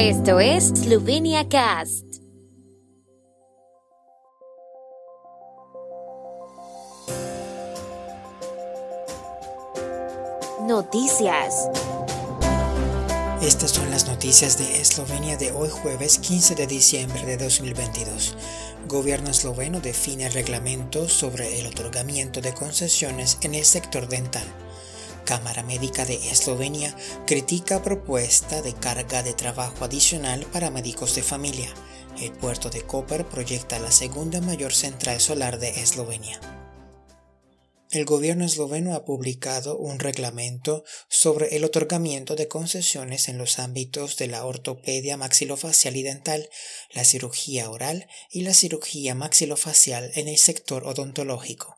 Esto es Slovenia Cast. Noticias. Estas son las noticias de Eslovenia de hoy jueves 15 de diciembre de 2022. Gobierno esloveno define el reglamento sobre el otorgamiento de concesiones en el sector dental. Cámara Médica de Eslovenia critica propuesta de carga de trabajo adicional para médicos de familia. El puerto de Koper proyecta la segunda mayor central solar de Eslovenia. El gobierno esloveno ha publicado un reglamento sobre el otorgamiento de concesiones en los ámbitos de la ortopedia maxilofacial y dental, la cirugía oral y la cirugía maxilofacial en el sector odontológico.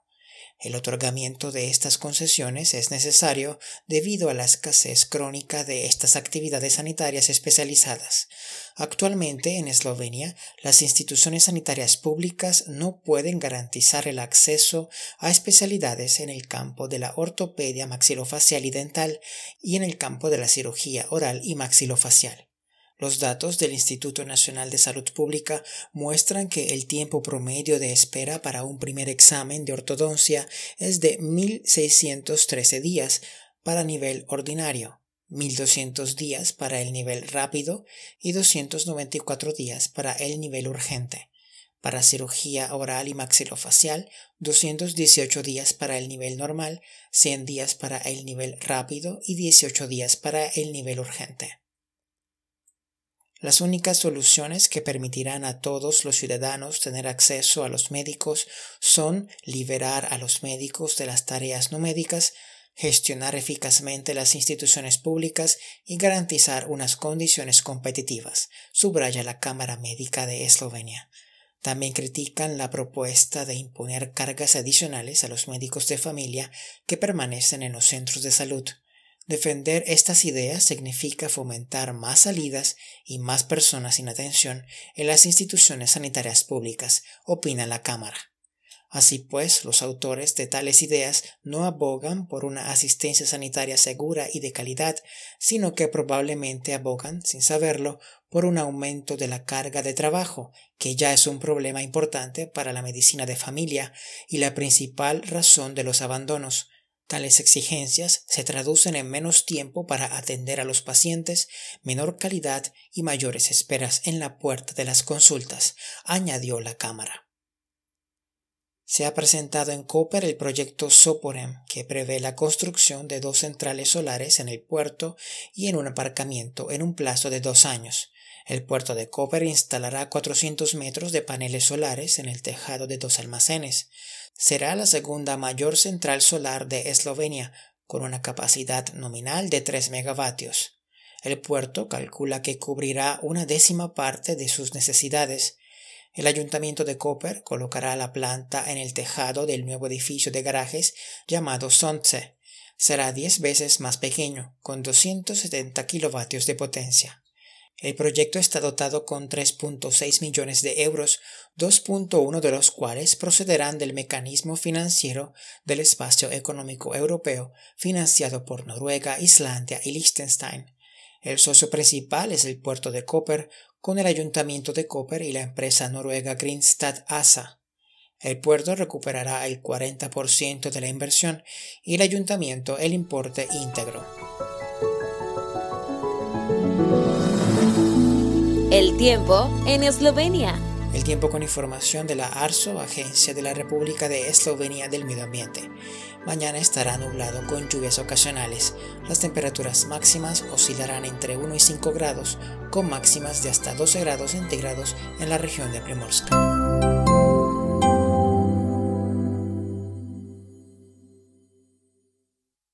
El otorgamiento de estas concesiones es necesario debido a la escasez crónica de estas actividades sanitarias especializadas. Actualmente en Eslovenia, las instituciones sanitarias públicas no pueden garantizar el acceso a especialidades en el campo de la ortopedia maxilofacial y dental y en el campo de la cirugía oral y maxilofacial. Los datos del Instituto Nacional de Salud Pública muestran que el tiempo promedio de espera para un primer examen de ortodoncia es de 1.613 días para nivel ordinario, 1.200 días para el nivel rápido y 294 días para el nivel urgente. Para cirugía oral y maxilofacial, 218 días para el nivel normal, 100 días para el nivel rápido y 18 días para el nivel urgente. Las únicas soluciones que permitirán a todos los ciudadanos tener acceso a los médicos son liberar a los médicos de las tareas no médicas, gestionar eficazmente las instituciones públicas y garantizar unas condiciones competitivas, subraya la Cámara Médica de Eslovenia. También critican la propuesta de imponer cargas adicionales a los médicos de familia que permanecen en los centros de salud. Defender estas ideas significa fomentar más salidas y más personas sin atención en las instituciones sanitarias públicas, opina la Cámara. Así pues, los autores de tales ideas no abogan por una asistencia sanitaria segura y de calidad, sino que probablemente abogan, sin saberlo, por un aumento de la carga de trabajo, que ya es un problema importante para la medicina de familia y la principal razón de los abandonos, Tales exigencias se traducen en menos tiempo para atender a los pacientes, menor calidad y mayores esperas en la puerta de las consultas, añadió la Cámara. Se ha presentado en Koper el proyecto Soporem, que prevé la construcción de dos centrales solares en el puerto y en un aparcamiento en un plazo de dos años. El puerto de Koper instalará 400 metros de paneles solares en el tejado de dos almacenes será la segunda mayor central solar de Eslovenia, con una capacidad nominal de 3 megavatios. El puerto calcula que cubrirá una décima parte de sus necesidades. El ayuntamiento de Koper colocará la planta en el tejado del nuevo edificio de garajes llamado Sonce. Será 10 veces más pequeño, con 270 kilovatios de potencia. El proyecto está dotado con 3.6 millones de euros, 2.1 de los cuales procederán del mecanismo financiero del espacio económico europeo financiado por Noruega, Islandia y Liechtenstein. El socio principal es el puerto de Koper, con el ayuntamiento de Koper y la empresa noruega Greenstad ASA. El puerto recuperará el 40% de la inversión y el ayuntamiento el importe íntegro. El tiempo en Eslovenia. El tiempo con información de la ARSO, Agencia de la República de Eslovenia del Medio Ambiente. Mañana estará nublado con lluvias ocasionales. Las temperaturas máximas oscilarán entre 1 y 5 grados, con máximas de hasta 12 grados centígrados en la región de Primorska.